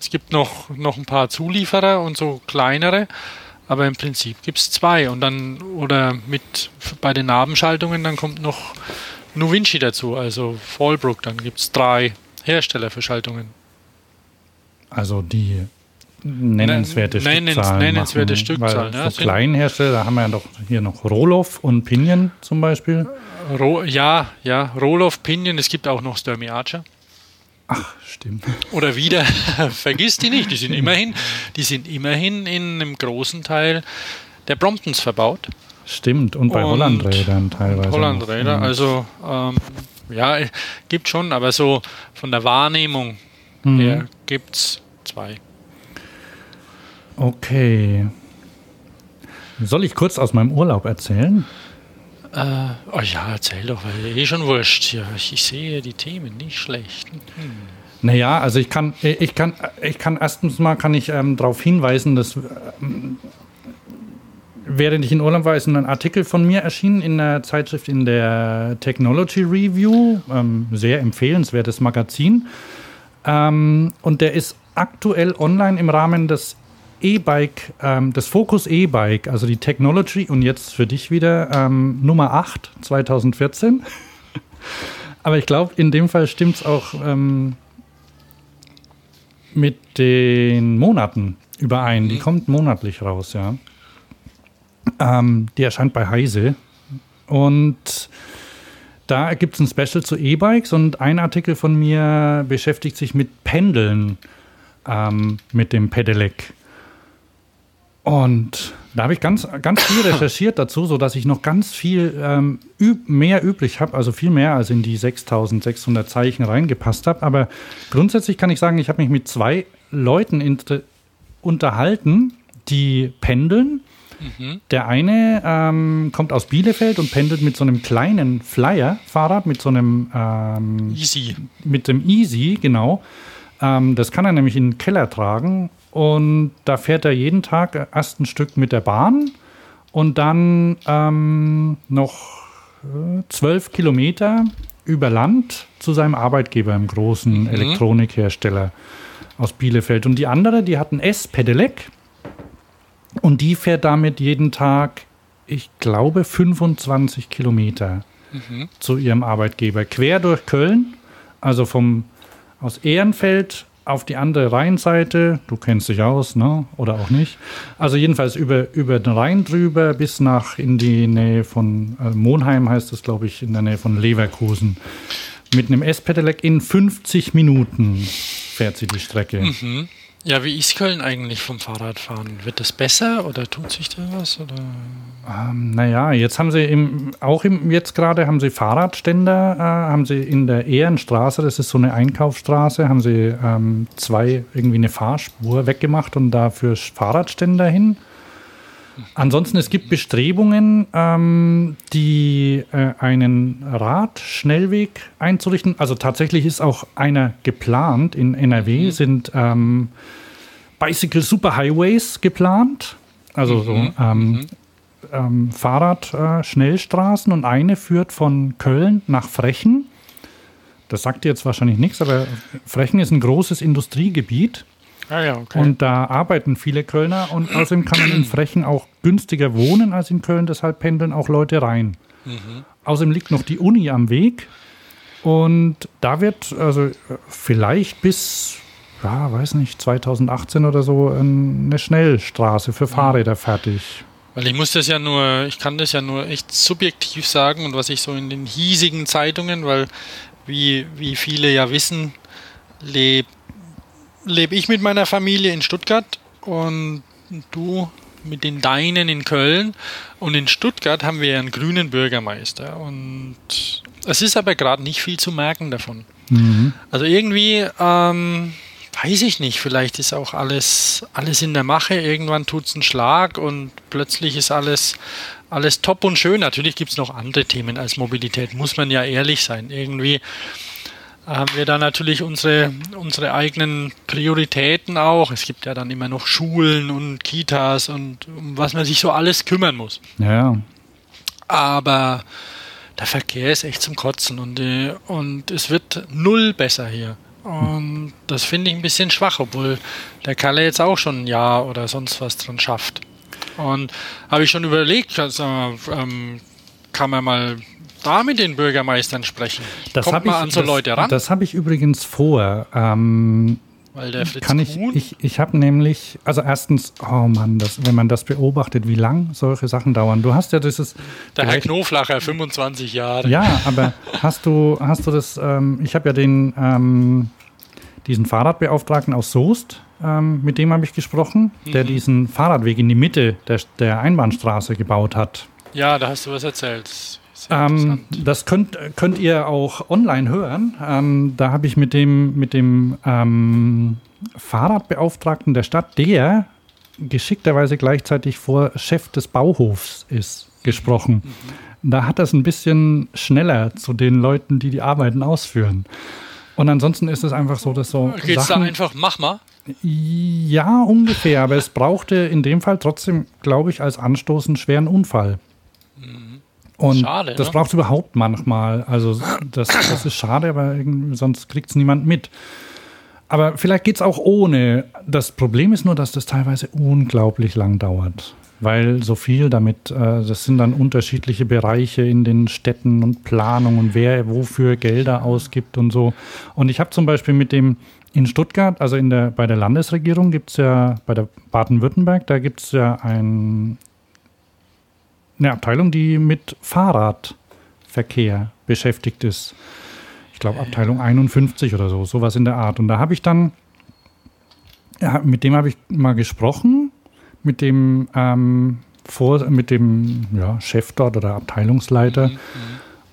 B: Es gibt noch, noch ein paar Zulieferer und so kleinere, aber im Prinzip gibt es zwei. Und dann, oder mit bei den Nabenschaltungen, dann kommt noch Nuvinci dazu, also Fallbrook, dann gibt es drei Hersteller für Schaltungen.
A: also die nennenswerte
B: Nennens-
A: Stückzahl
B: nennenswerte
A: machen,
B: Stückzahl,
A: Weil
B: ja,
A: so
B: sind-
A: Kleinhersteller, da haben wir ja doch hier noch Roloff und Pinion zum Beispiel.
B: Ro ja, ja, Roloff, Pinion, es gibt auch noch Sturmy Archer.
A: Ach, stimmt.
B: Oder wieder, [laughs] vergiss die nicht, die sind immerhin, die sind immerhin in einem großen Teil der Bromptons verbaut.
A: Stimmt. Und bei Hollandrädern teilweise.
B: Hollandräder.
A: Mhm.
B: also ähm, ja, gibt schon, aber so von der Wahrnehmung
A: Mhm.
B: her gibt es zwei.
A: Okay. Soll ich kurz aus meinem Urlaub erzählen?
B: Äh, oh ja, erzähl doch, weil eh schon wurscht. Ja, ich, ich sehe die Themen nicht schlecht. Hm.
A: Naja, also ich kann, ich kann, ich kann erstens mal kann ich ähm, darauf hinweisen, dass ähm, während ich in Urlaub war, ist ein Artikel von mir erschienen in der Zeitschrift in der Technology Review, ähm, sehr empfehlenswertes Magazin. Ähm, und der ist aktuell online im Rahmen des E-Bike, ähm, das Focus E-Bike, also die Technology und jetzt für dich wieder ähm, Nummer 8 2014. [laughs] Aber ich glaube, in dem Fall stimmt es auch ähm, mit den Monaten überein. Die mhm. kommt monatlich raus, ja. Ähm, die erscheint bei Heise. Und da gibt es ein Special zu E-Bikes und ein Artikel von mir beschäftigt sich mit Pendeln ähm, mit dem Pedelec. Und da habe ich ganz, ganz viel [coughs] recherchiert dazu, sodass ich noch ganz viel ähm, üb mehr üblich habe, also viel mehr als in die 6600 Zeichen reingepasst habe. Aber grundsätzlich kann ich sagen, ich habe mich mit zwei Leuten unterhalten, die pendeln. Mhm. Der eine ähm, kommt aus Bielefeld und pendelt mit so einem kleinen Flyer-Fahrrad, mit so einem ähm, Easy. Mit dem Easy, genau. Ähm, das kann er nämlich in den Keller tragen und da fährt er jeden Tag erst ein Stück mit der Bahn und dann ähm, noch äh, zwölf Kilometer über Land zu seinem Arbeitgeber, einem großen mhm. Elektronikhersteller aus Bielefeld. Und die andere, die hat ein S-Pedelec und die fährt damit jeden Tag, ich glaube, 25 Kilometer mhm. zu ihrem Arbeitgeber. Quer durch Köln, also vom aus Ehrenfeld auf die andere Rheinseite. Du kennst dich aus, ne? Oder auch nicht. Also jedenfalls über, über den Rhein drüber bis nach in die Nähe von äh, Monheim heißt das, glaube ich, in der Nähe von Leverkusen. Mit einem S-Pedelec in 50 Minuten fährt sie die Strecke.
B: Mhm. Ja, wie ist Köln eigentlich vom Fahrradfahren? Wird das besser oder tut sich da was? Oder?
A: Ähm, naja, jetzt haben sie im, auch im, jetzt gerade haben sie Fahrradständer, äh, haben sie in der Ehrenstraße, das ist so eine Einkaufsstraße, haben sie ähm, zwei, irgendwie eine Fahrspur weggemacht und dafür Fahrradständer hin. Ansonsten, es gibt Bestrebungen, ähm, die äh, einen Radschnellweg einzurichten. Also tatsächlich ist auch einer geplant. In NRW mhm. sind ähm, Bicycle Superhighways geplant. Also mhm. so ähm, mhm. ähm, Fahrrad-Schnellstraßen äh, und eine führt von Köln nach Frechen. Das sagt jetzt wahrscheinlich nichts, aber Frechen ist ein großes Industriegebiet.
B: Ah ja, okay.
A: Und da arbeiten viele Kölner und außerdem kann man in Frechen auch günstiger wohnen als in Köln, deshalb pendeln auch Leute rein. Mhm. Außerdem liegt noch die Uni am Weg und da wird also vielleicht bis, ja, weiß nicht, 2018 oder so eine Schnellstraße für Fahrräder fertig.
B: Weil ich muss das ja nur, ich kann das ja nur echt subjektiv sagen und was ich so in den hiesigen Zeitungen, weil wie, wie viele ja wissen, lebt lebe ich mit meiner Familie in Stuttgart und du mit den Deinen in Köln. Und in Stuttgart haben wir einen grünen Bürgermeister. Und es ist aber gerade nicht viel zu merken davon. Mhm. Also irgendwie, ähm, weiß ich nicht, vielleicht ist auch alles, alles in der Mache. Irgendwann tut es einen Schlag und plötzlich ist alles, alles top und schön. Natürlich gibt es noch andere Themen als Mobilität, muss man ja ehrlich sein. Irgendwie haben wir da natürlich unsere, unsere eigenen Prioritäten auch. Es gibt ja dann immer noch Schulen und Kitas und um was man sich so alles kümmern muss.
A: Ja.
B: Aber der Verkehr ist echt zum Kotzen und, äh, und es wird null besser hier. Und das finde ich ein bisschen schwach, obwohl der Kalle jetzt auch schon ein Jahr oder sonst was dran schafft. Und habe ich schon überlegt, also, ähm, kann man mal da mit den Bürgermeistern sprechen.
A: Das Kommt mal ich, an so das, Leute ran. Das habe ich übrigens vor. Ähm,
B: Weil der Fritz
A: kann ich, ich, ich habe nämlich, also erstens, oh Mann, das, wenn man das beobachtet, wie lang solche Sachen dauern. Du hast ja dieses.
B: Der Herr Knoflacher, 25 Jahre.
A: Ja, aber [laughs] hast du, hast du das, ähm, ich habe ja den, ähm, diesen Fahrradbeauftragten aus Soest, ähm, mit dem habe ich gesprochen, mhm. der diesen Fahrradweg in die Mitte der, der Einbahnstraße gebaut hat.
B: Ja, da hast du was erzählt.
A: Ähm, das könnt, könnt ihr auch online hören. Ähm, da habe ich mit dem, mit dem ähm, Fahrradbeauftragten der Stadt, der geschickterweise gleichzeitig vor Chef des Bauhofs ist, gesprochen. Da hat das ein bisschen schneller zu den Leuten, die die Arbeiten ausführen. Und ansonsten ist es einfach so, dass so.
B: Geht es da einfach, mach mal?
A: Ja, ungefähr. Aber es brauchte in dem Fall trotzdem, glaube ich, als Anstoß einen schweren Unfall. Und
B: Schade,
A: das
B: ne?
A: braucht es überhaupt manchmal. Also das, das ist schade, aber sonst kriegt es niemand mit. Aber vielleicht geht es auch ohne. Das Problem ist nur, dass das teilweise unglaublich lang dauert. Weil so viel damit, äh, das sind dann unterschiedliche Bereiche in den Städten und Planung und wer wofür Gelder ausgibt und so. Und ich habe zum Beispiel mit dem in Stuttgart, also in der, bei der Landesregierung gibt es ja, bei der Baden-Württemberg, da gibt es ja ein, eine Abteilung, die mit Fahrradverkehr beschäftigt ist. Ich glaube, Abteilung 51 oder so, sowas in der Art. Und da habe ich dann, ja, mit dem habe ich mal gesprochen, mit dem, ähm, vor, mit dem ja, Chef dort oder Abteilungsleiter.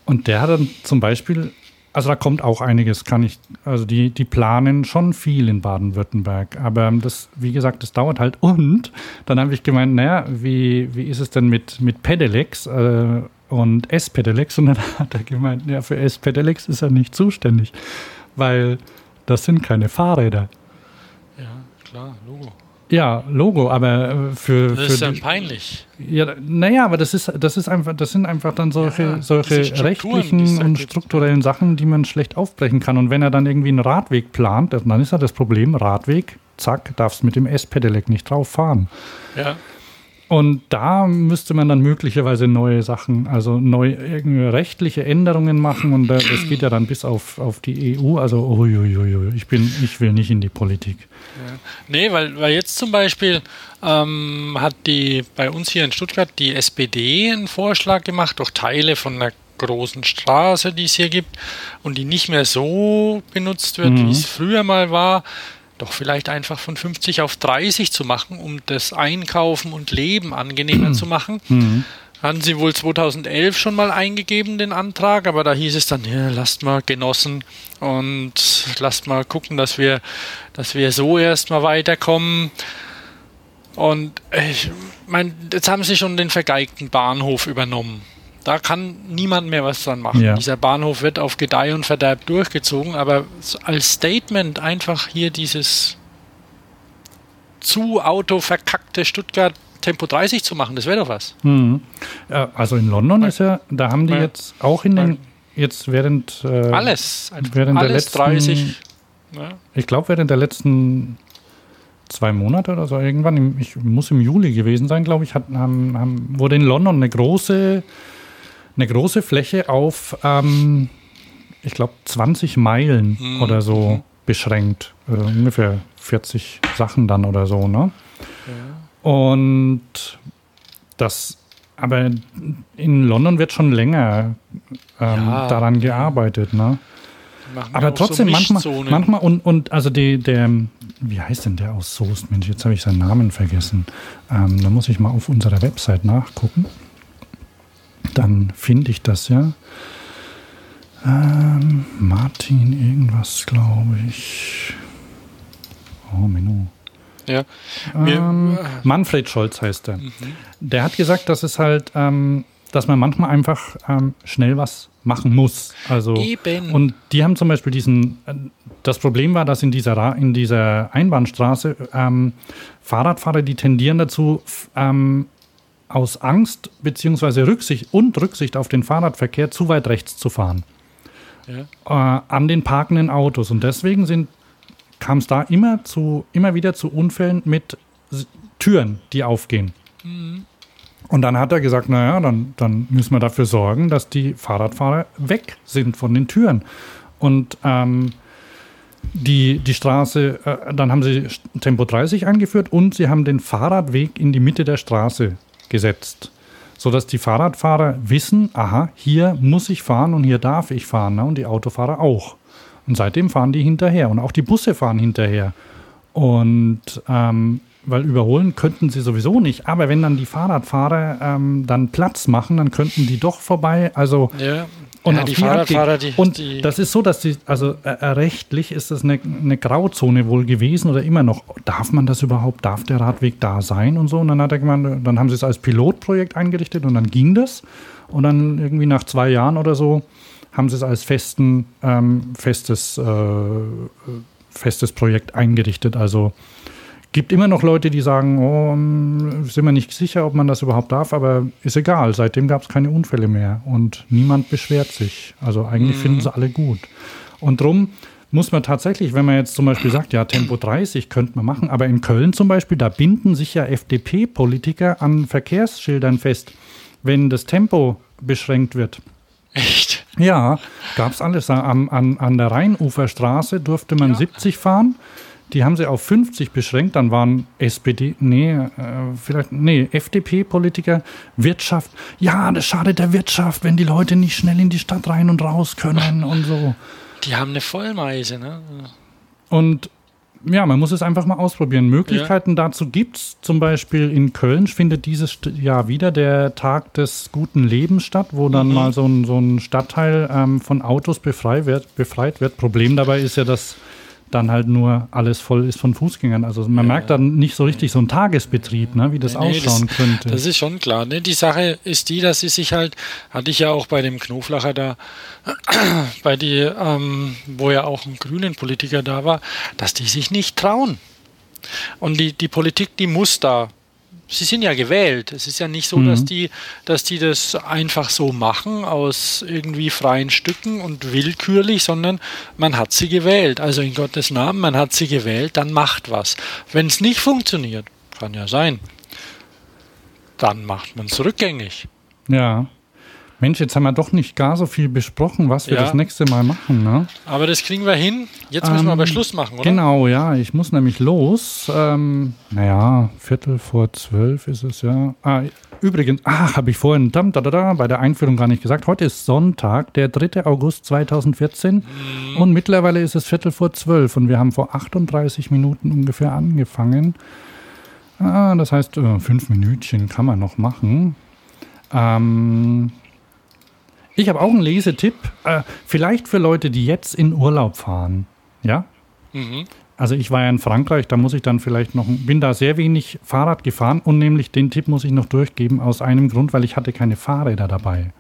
A: Und der hat dann zum Beispiel, also da kommt auch einiges, kann ich, also die, die planen schon viel in Baden-Württemberg. Aber das, wie gesagt, das dauert halt. Und dann habe ich gemeint, naja, wie, wie ist es denn mit, mit Pedelecs äh, und S-Pedelecs? Und dann [laughs] hat er gemeint, ja, für S-Pedelecs ist er nicht zuständig, weil das sind keine Fahrräder.
B: Ja, klar, Logo.
A: Ja, Logo, aber äh, für,
B: Das ist
A: für
B: ja
A: die-
B: peinlich.
A: ja, naja, aber das ist, das ist einfach, das sind einfach dann solche,
B: Ja,
A: solche rechtlichen und strukturellen Sachen, die man schlecht aufbrechen kann. Und wenn er dann irgendwie einen Radweg plant, dann ist ja das Problem, Radweg, zack, darfst mit dem S-Pedelec nicht drauf fahren.
B: Ja.
A: Und da müsste man dann möglicherweise neue Sachen, also neue rechtliche Änderungen machen. Und da- das geht ja dann bis auf, auf die EU. Also, uiuiui, ich bin, ich will nicht in die Politik.
B: Nee, weil, weil jetzt zum Beispiel ähm, hat die bei uns hier in Stuttgart die SPD einen Vorschlag gemacht durch Teile von einer großen Straße, die es hier gibt und die nicht mehr so benutzt wird, wie es früher mal war, doch vielleicht einfach von 50 auf 30 zu machen, um das Einkaufen und Leben angenehmer zu machen. [clears throat] Hatten sie wohl 2011 schon mal eingegeben, den Antrag, aber da hieß es dann, ja, lasst mal Genossen und lasst mal gucken, dass wir, dass wir so erstmal weiterkommen. Und ich meine, jetzt haben sie schon den vergeigten Bahnhof übernommen. Da kann niemand mehr was dran machen.
A: Ja.
B: Dieser Bahnhof wird auf Gedeih und Verderb durchgezogen, aber als Statement einfach hier dieses zu autoverkackte Stuttgart Tempo 30 zu machen, das wäre doch was.
A: Mhm. Also in London ist ja, da haben die
B: Ja.
A: jetzt auch in den, jetzt während. Äh,
B: Alles.
A: Während der
B: alles
A: letzten-
B: 30. Ja.
A: Ich glaube, während der letzten zwei Monate oder so irgendwann, ich muss im Juli gewesen sein, glaube ich, hat, haben, haben, wurde in London eine große, eine große Fläche auf, ähm, ich glaube, 20 Meilen
B: Mhm.
A: oder so beschränkt. Äh, ungefähr 40 Sachen dann oder so, ne? Und das, aber in London wird schon länger ähm,
B: Ja.
A: daran gearbeitet, ne? Aber
B: auch so
A: trotzdem, manchmal, manchmal und, und also die, der, wie heißt denn der aus Soest? Mensch, jetzt habe ich seinen Namen vergessen. Ähm, da muss ich mal auf unserer Website nachgucken. Dann finde ich das ja. Ähm, Martin irgendwas, glaube ich. Oh, Menno.
B: Ja.
A: Ähm, Manfred Scholz heißt er.
B: Mhm.
A: Der hat gesagt, dass es halt, ähm, dass man manchmal einfach ähm, schnell was machen muss. Also
B: Eben.
A: und die haben zum Beispiel diesen. äh, Das Problem war, dass in dieser Ra in dieser Einbahnstraße ähm, Fahrradfahrer, die tendieren dazu, ähm, aus Angst beziehungsweise Rücksicht und Rücksicht auf den Fahrradverkehr zu weit rechts zu fahren
B: Ja.
A: äh, an den parkenden Autos. Und deswegen sind kam es da immer zu immer wieder zu Unfällen mit Türen, die aufgehen. Und dann hat er gesagt, naja, dann, dann müssen wir dafür sorgen, dass die Fahrradfahrer weg sind von den Türen. Und ähm, die, die Straße, äh, dann haben sie Tempo 30 eingeführt und sie haben den Fahrradweg in die Mitte der Straße gesetzt, sodass die Fahrradfahrer wissen, aha, hier muss ich fahren und hier darf ich fahren ne? und die Autofahrer auch. Und seitdem fahren die hinterher und auch die Busse fahren hinterher. Und ähm, weil überholen könnten sie sowieso nicht, aber wenn dann die Fahrradfahrer ähm, dann Platz machen, dann könnten die doch vorbei. Also
B: ja.
A: Und
B: Ja, die
A: die
B: Fahrradfahrer, die-
A: Und
B: die-
A: das ist so, dass die, also äh, äh, rechtlich ist das eine, eine Grauzone wohl gewesen oder immer noch. Darf man das überhaupt? Darf der Radweg da sein und so? Und dann hat er gemeint, dann haben sie es als Pilotprojekt eingerichtet und dann ging das. Und dann irgendwie nach zwei Jahren oder so haben sie es als festen, ähm, festes, äh, festes Projekt eingerichtet. Also gibt immer noch Leute, die sagen, oh, ähm, sind wir nicht sicher, ob man das überhaupt darf, aber ist egal. Seitdem gab es keine Unfälle mehr und niemand beschwert sich. Also eigentlich finden sie alle gut. Und drum muss man tatsächlich, wenn man jetzt zum Beispiel sagt, ja, Tempo 30 könnte man machen, aber in Köln zum Beispiel, da binden sich ja FDP-Politiker an Verkehrsschildern fest, wenn das Tempo beschränkt wird.
B: Echt?
A: Ja, gab es alles. An, an, an der Rheinuferstraße durfte man 70 fahren. Die haben sie auf 50 beschränkt. Dann waren SPD, nee, äh, vielleicht, nee, FDP-Politiker, Wirtschaft. Ja, das schadet der Wirtschaft, wenn die Leute nicht schnell in die Stadt rein und raus können und so.
B: Die haben eine Vollmeise, ne?
A: Und ja, man muss es einfach mal ausprobieren. Möglichkeiten dazu gibt es. Zum Beispiel in Köln findet dieses Jahr wieder der Tag des guten Lebens statt, wo dann mal so ein, so ein Stadtteil ähm, von Autos befrei wird, befreit wird. Problem dabei ist ja, dass dann halt nur alles voll ist von Fußgängern. Also man merkt dann nicht so richtig so einen Tagesbetrieb, ne, wie das
B: Nee,
A: ausschauen
B: das,
A: könnte.
B: Das ist schon klar. Ne? Die Sache ist die, dass sie sich halt, hatte ich ja auch bei dem Knoflacher da, [clears throat] bei die, ähm, wo ja auch ein grünen Politiker da war, dass die sich nicht trauen. Und die, die Politik, die muss da. Sie sind ja gewählt. Es ist ja nicht so, dass, die, dass die das einfach so machen aus irgendwie freien Stücken und willkürlich, sondern man hat sie gewählt. Also in Gottes Namen, man hat sie gewählt, dann macht was. Wenn es nicht funktioniert, kann ja sein, dann macht man es rückgängig.
A: ja. Mensch, jetzt haben wir doch nicht gar so viel besprochen, was wir
B: Ja.
A: das nächste Mal machen, ne?
B: Aber das kriegen wir hin. Jetzt müssen wir
A: Ähm,
B: aber Schluss machen, oder?
A: Genau, ja, ich muss nämlich los. Ähm, naja, Viertel vor zwölf ist es ja. Ah, übrigens, ach, habe ich vorhin dam, da, da, da, bei der Einführung gar nicht gesagt. Heute ist Sonntag, der 3. August 2014 und mittlerweile ist es Viertel vor zwölf und wir haben vor 38 Minuten ungefähr angefangen. Ah, das heißt, äh, fünf Minütchen kann man noch machen. Ähm, ich habe auch einen Lesetipp, äh, vielleicht für Leute, die jetzt in Urlaub fahren. Ja?
B: Mhm.
A: Also ich war ja in Frankreich, da muss ich dann vielleicht noch, bin da sehr wenig Fahrrad gefahren und nämlich den Tipp muss ich noch durchgeben aus einem Grund, weil ich hatte keine Fahrräder dabei.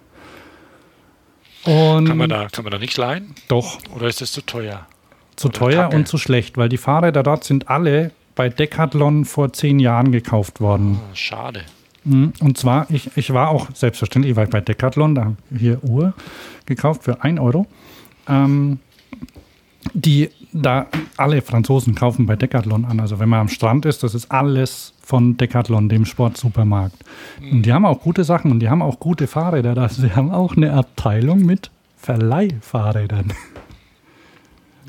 A: Und
B: Kann man da, kann man da nicht leihen?
A: doch
B: Oder ist das zu teuer?
A: zu
B: Oder
A: teuer
B: Kacke.
A: und zu schlecht, weil die Fahrräder dort sind alle bei Decathlon vor zehn Jahren gekauft worden.
B: Ah, schade.
A: Mhm. Und zwar, ich, ich war auch selbstverständlich, war ich bei Decathlon, da hab ich hier Uhr gekauft für 1 Euro. Ähm, die da alle Franzosen kaufen bei Decathlon an. Also wenn man am Strand ist, das ist alles von Decathlon, dem Sportsupermarkt. Und die haben auch gute Sachen und die haben auch gute Fahrräder. Also sie haben auch eine Abteilung mit Verleihfahrrädern.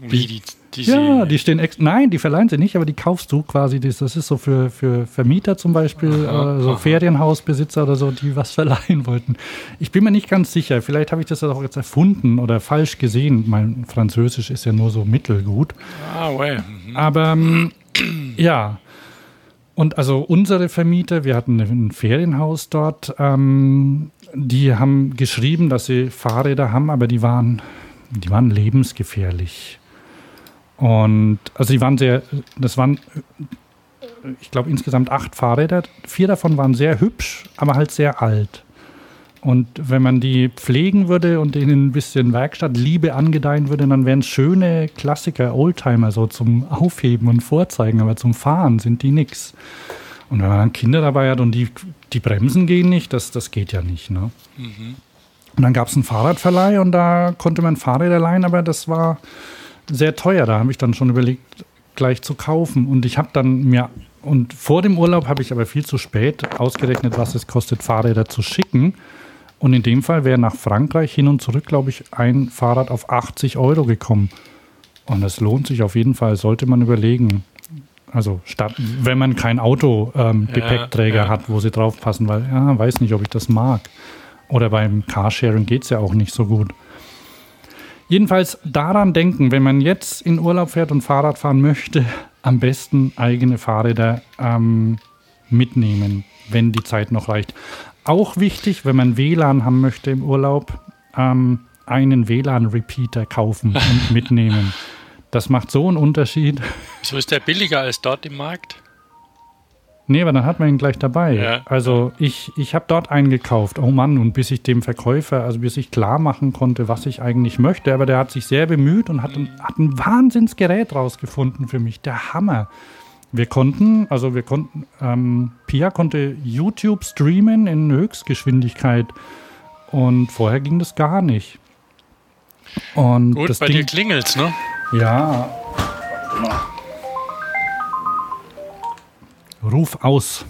B: Wie die, die
A: Ja, die stehen extra. Nein, die verleihen sie nicht, aber die kaufst du quasi. Das, das ist so für, für Vermieter zum Beispiel,
B: Aha,
A: äh, so
B: aha.
A: Ferienhausbesitzer oder so, die was [laughs] verleihen wollten. Ich bin mir nicht ganz sicher. Vielleicht habe ich das auch jetzt erfunden oder falsch gesehen. Mein Französisch ist ja nur so mittelgut.
B: Ah, well. Mhm.
A: Aber ähm, [clears throat] ja. Und also unsere Vermieter, wir hatten ein Ferienhaus dort, ähm, die haben geschrieben, dass sie Fahrräder haben, aber die waren, die waren lebensgefährlich. Und also die waren sehr, das waren, ich glaube insgesamt acht Fahrräder. Vier davon waren sehr hübsch, aber halt sehr alt. Und wenn man die pflegen würde und denen ein bisschen Werkstattliebe angedeihen würde, dann wären es schöne Klassiker, Oldtimer, so zum Aufheben und Vorzeigen, aber zum Fahren sind die nix. Und wenn man dann Kinder dabei hat und die, die Bremsen gehen nicht, das, das geht ja nicht. Ne? Und dann gab es einen Fahrradverleih und da konnte man Fahrräder leihen, aber das war sehr teuer. Da habe ich dann schon überlegt, gleich zu kaufen. Und ich habe dann mir, und vor dem Urlaub habe ich aber viel zu spät ausgerechnet, was es kostet, Fahrräder zu schicken. Und in dem Fall wäre nach Frankreich hin und zurück, glaube ich, ein Fahrrad auf 80 Euro gekommen. Und das lohnt sich auf jeden Fall, sollte man überlegen. Also statt, wenn man kein Auto ähm,
B: Ja, ja.
A: hat, wo sie draufpassen, weil ja, weiß nicht, ob ich das mag. Oder beim Carsharing geht es ja auch nicht so gut. Jedenfalls daran denken, wenn man jetzt in Urlaub fährt und Fahrrad fahren möchte, am besten eigene Fahrräder ähm, mitnehmen, wenn die Zeit noch reicht. Auch wichtig, wenn man WLAN haben möchte im Urlaub, ähm, einen WLAN-Repeater kaufen und [laughs] mitnehmen. Das macht so einen Unterschied.
B: So ist der billiger als dort im Markt?
A: Nee, aber dann hat man ihn gleich dabei.
B: Ja.
A: Also ich, ich habe dort eingekauft. Oh Mann, und bis ich dem Verkäufer, also bis ich klar machen konnte, was ich eigentlich möchte, aber der hat sich sehr bemüht und hat ein, hat ein Wahnsinnsgerät rausgefunden für mich. Der Hammer. Wir konnten, also wir konnten, ähm, Pia konnte YouTube streamen in Höchstgeschwindigkeit und vorher ging das gar nicht. Und
B: Gut,
A: das
B: bei
A: Ding,
B: dir klingelt's, ne?
A: ja. Ruf aus.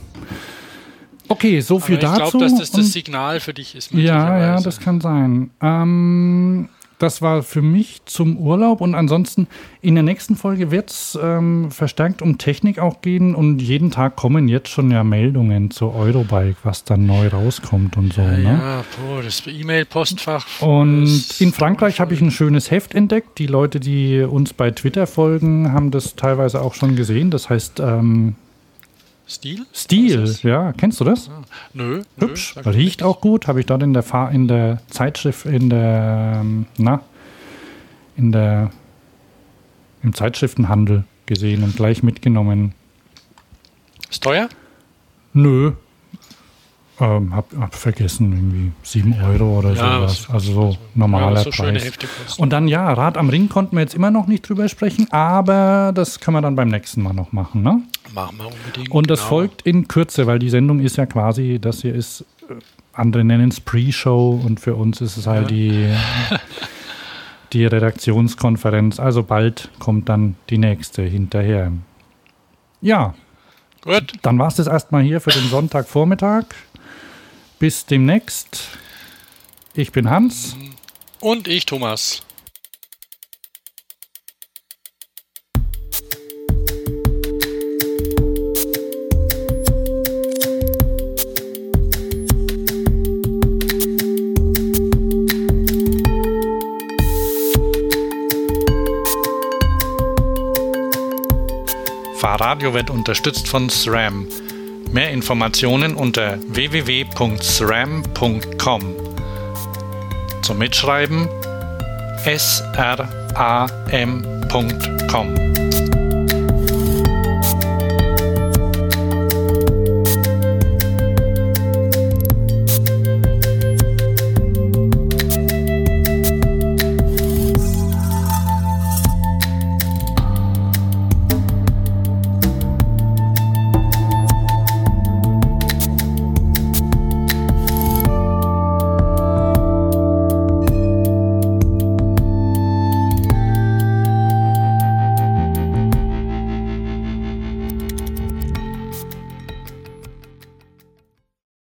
A: Okay, so viel
B: Aber ich
A: dazu.
B: glaube, dass das das Signal für dich ist.
A: ja, ja, das kann sein. Ähm, das war für mich zum Urlaub und ansonsten in der nächsten Folge wird es ähm, verstärkt um Technik auch gehen und jeden Tag kommen jetzt schon ja Meldungen zur Eurobike, was dann neu rauskommt und so.
B: Ja,
A: ne?
B: ja, boah, das E-Mail-Postfach.
A: Und in Frankreich habe ich ein schönes Heft entdeckt. Die Leute, die uns bei Twitter folgen, haben das teilweise auch schon gesehen. Das heißt ähm,
B: Stil?
A: Stil, ja, kennst du das?
B: Nö.
A: Hübsch,
B: nö, sag
A: riecht auch gut. Habe ich dort in der Fahr in der Zeitschrift, in der, ähm, na, in der, im Zeitschriftenhandel gesehen und gleich mitgenommen.
B: Ist teuer?
A: Nö. Ähm, hab, hab vergessen, irgendwie 7 Euro oder
B: Ja,
A: sowas.
B: was-
A: Also so normaler
B: ja, so
A: Preis. Und dann ja, Rad am Ring konnten wir jetzt immer noch nicht drüber sprechen, aber das können wir dann beim nächsten Mal noch machen. Ne?
B: Machen wir unbedingt.
A: Und das
B: genau.
A: folgt in Kürze, weil die Sendung ist ja quasi, das hier ist, äh, andere nennen es Pre-Show und für uns ist es halt die, [laughs] die Redaktionskonferenz. Also bald kommt dann die nächste hinterher. Ja,
B: Gut.
A: dann war es das erstmal hier für den Sonntagvormittag. Bis demnächst. Ich bin Hans.
B: Und ich, Thomas.
A: Fahrradio wird unterstützt von SRAM. Mehr Informationen unter www.sram.com. Zum Mitschreiben sram.com.